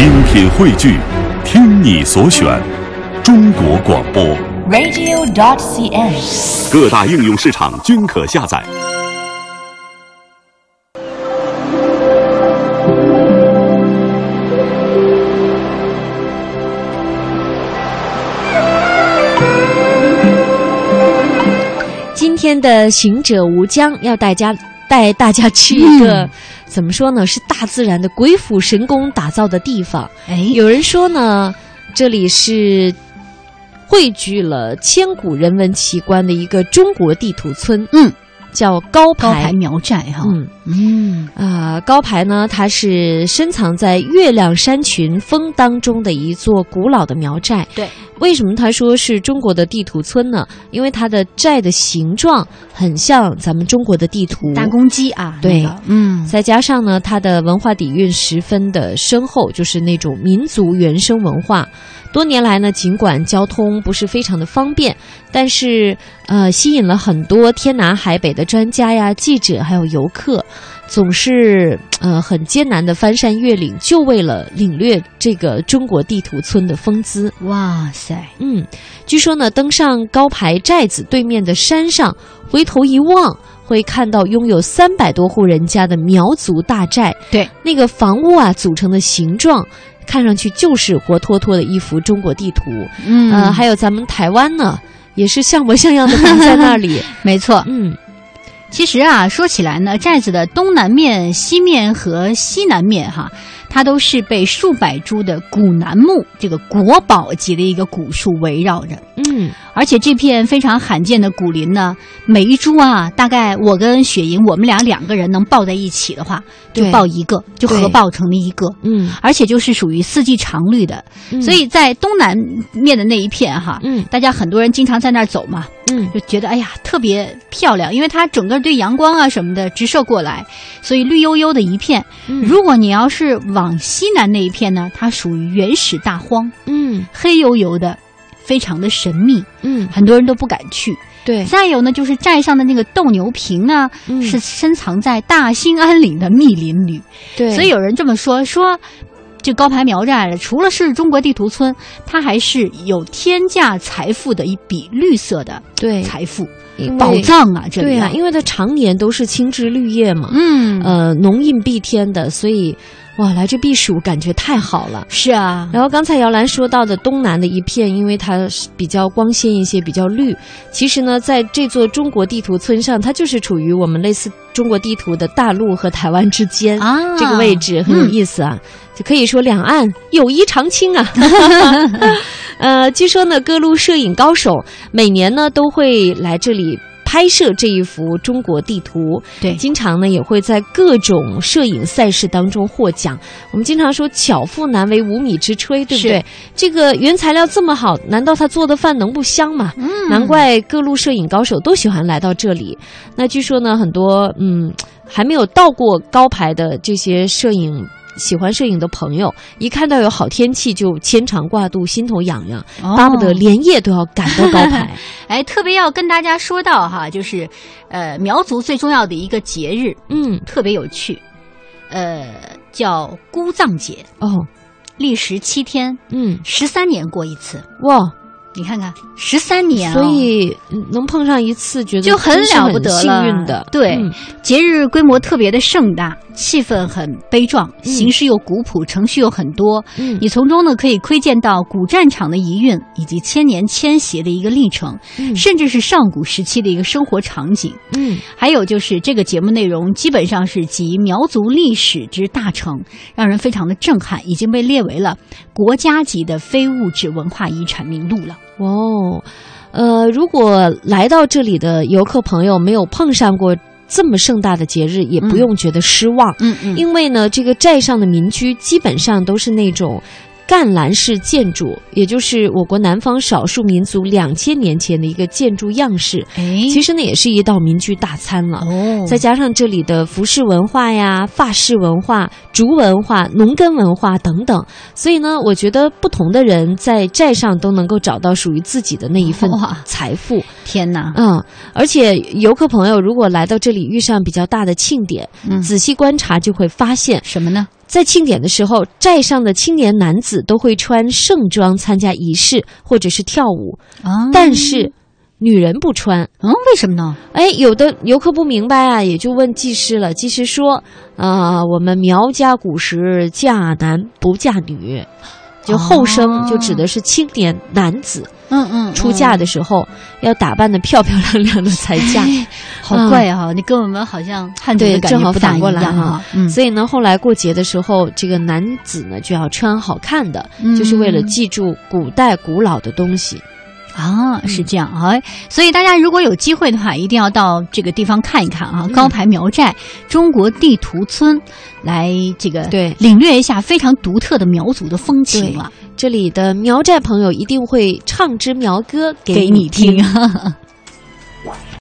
精品汇聚，听你所选，中国广播。radio.cn。各大应用市场均可下载。今天的行者无疆要带家带大家去一个、嗯怎么说呢？是大自然的鬼斧神工打造的地方。哎，有人说呢，这里是汇聚了千古人文奇观的一个中国地图村，嗯，叫高高台台苗寨哈，嗯。嗯。啊、高牌呢，它是深藏在月亮山群峰当中的一座古老的苗寨。对，为什么他说是中国的地图村呢？因为它的寨的形状很像咱们中国的地图，大公鸡啊，对。那个嗯，再加上呢，它的文化底蕴十分的深厚，就是那种民族原生文化。多年来呢，尽管交通不是非常的方便，但是呃，吸引了很多天南海北的专家呀、记者还有游客，总是呃很艰难的翻山越岭，就为了领略这个中国地图村的风姿。哇塞，嗯，据说呢，登上高排寨子对面的山上，回头一望，会看到拥有三百多户人家的苗族大寨。对，那个房屋啊组成的形状，看上去就是活脱脱的一幅中国地图。嗯呃，还有咱们台湾呢，也是像模像样的摆在那里。没错。嗯，其实啊，说起来呢，寨子的东南面、西面和西南面哈，它都是被数百株的古楠木这个国宝级的一个古树围绕着。嗯，而且这片非常罕见的古林呢，每一株啊，大概我跟雪莹我们俩两个人能抱在一起的话，就抱一个，就合抱成了一个。嗯，而且就是属于四季常绿的，嗯。所以在东南面的那一片哈，嗯。大家很多人经常在那儿走嘛，嗯。就觉得哎呀特别漂亮，因为它整个对阳光啊什么的直射过来，所以绿油油的一片。嗯。如果你要是往西南那一片呢，它属于原始大荒，嗯。黑油油的，非常的神秘，嗯，很多人都不敢去。对，再有呢，就是寨上的那个斗牛坪啊，嗯。是深藏在大兴安岭的密林里。对，所以有人这么说说，这高排苗寨除了是中国地图村，它还是有天价财富的一笔绿色的对财富宝藏啊！这里对啊，因为它常年都是青枝绿叶嘛。嗯呃，浓荫蔽天的，所以哇，来这避暑感觉太好了。是啊，然后刚才姚兰说到的东南的一片，因为它是比较光鲜一些，比较绿。其实呢，在这座中国地图村上，它就是处于我们类似中国地图的大陆和台湾之间啊这个位置，很有意思啊。就可以说两岸友谊长青啊。呃，据说呢，各路摄影高手每年呢都会来这里。拍摄这一幅中国地图，对经常呢也会在各种摄影赛事当中获奖。我们经常说“巧妇难为无米之炊”，对不对？这个原材料这么好，难道他做的饭能不香吗？嗯难怪各路摄影高手都喜欢来到这里。那据说呢，很多嗯还没有到过高牌的这些摄影。喜欢摄影的朋友，一看到有好天气就牵肠挂肚、心头痒痒，哦。巴不得连夜都要赶到高台。哎，特别要跟大家说到哈，就是呃苗族最重要的一个节日，嗯，特别有趣，呃，叫姑藏节，哦，历时七天，嗯，十三年过一次。哇，你看看，十三年、哦，所以嗯能碰上一次，觉得就很了不得了，幸运的。对，嗯。节日规模特别的盛大，气氛很悲壮，形式又古朴，程序又很多。嗯你从中呢可以窥见到古战场的遗韵，以及千年迁徙的一个历程，嗯甚至是上古时期的一个生活场景。嗯还有就是这个节目内容基本上是集苗族历史之大成，让人非常的震撼，已经被列为了国家级的非物质文化遗产名录了。哦，呃，如果来到这里的游客朋友没有碰上过这么盛大的节日，也不嗯用觉得失望，嗯嗯因为呢，这个寨上的民居基本上都是那种。干栏式建筑，也就是我国南方少数民族两千年前的一个建筑样式。哎，其实呢，也是一道民居大餐了。哦，再加上这里的服饰文化呀、发饰文化、竹文化、农耕文化等等，所以呢，我觉得不同的人在寨上都能够找到属于自己的那一份哇财富。天哪，嗯，而且游客朋友如果来到这里遇上比较大的庆典，嗯仔细观察就会发现，什么呢？在庆典的时候，寨上的青年男子都会穿盛装参加仪式或者是跳舞，啊，但是女人不穿。嗯，为什么呢？哎，有的游客不明白啊，也就问技师了。技师说：“啊、我们苗家古时嫁男不嫁女，就后生哦就指的是青年男子嗯嗯，出嫁的时候要打扮的漂漂亮亮的才嫁。哎 好怪啊！你跟我们好像汉族对的感正好觉不一反过来哈所以呢，后来过节的时候，这个男子呢就要穿好看的，嗯就是为了记住古代古老的东西。啊，是这样啊，所以大家如果有机会的话，一定要到这个地方看一看啊，高牌苗寨中国地图村，来这个对。领略一下非常独特的苗族的风情了，这里的苗寨朋友一定会唱支苗歌给你你听。